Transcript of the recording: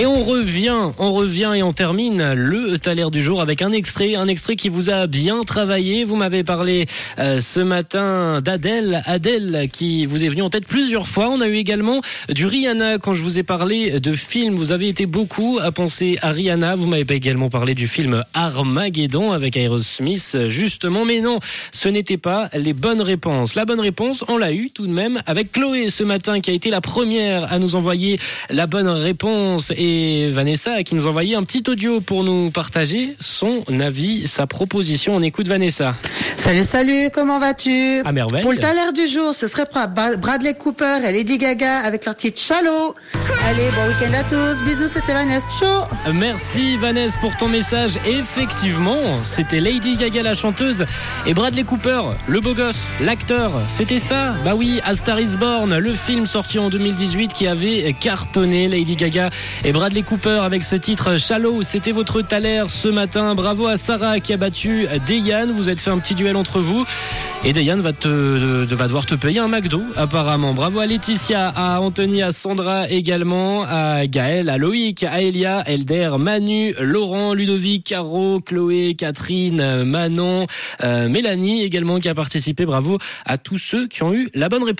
Et on revient, on revient et on termine le Thaler du jour avec un extrait, un extrait qui vous a bien travaillé. Vous m'avez parlé euh, ce matin d'Adèle, Adèle qui vous est venue en tête plusieurs fois. On a eu également du Rihanna quand je vous ai parlé de films. Vous avez été beaucoup à penser à Rihanna. Vous m'avez également parlé du film Armageddon avec Aerosmith justement. Mais non, ce n'était pas les bonnes réponses. La bonne réponse, on l'a eu tout de même avec Chloé ce matin qui a été la première à nous envoyer la bonne réponse. Et Vanessa qui nous a envoyé un petit audio pour nous partager son avis, sa proposition. On écoute Vanessa. Salut, salut, comment vas-tu À merveille. Pour le taler du jour, ce serait Bradley Cooper et Lady Gaga avec leur titre Shallow. Allez, bon week-end à tous. Bisous, c'était Vanessa Show. Merci Vanessa pour ton message. Effectivement, c'était Lady Gaga la chanteuse et Bradley Cooper, le beau gosse, l'acteur. C'était ça Bah oui, A Star is Born, le film sorti en 2018 qui avait cartonné Lady Gaga et Bradley Cooper avec ce titre Shallow. C'était votre taler ce matin. Bravo à Sarah qui a battu Dayan. Vous êtes fait un petit entre vous. Et Dayan va, te, va devoir te payer un McDo, apparemment. Bravo à Laetitia, à Anthony, à Sandra également, à Gaël, à Loïc, à Elia, Elder, Manu, Laurent, Ludovic, Caro, Chloé, Catherine, Manon, euh, Mélanie également qui a participé. Bravo à tous ceux qui ont eu la bonne réponse.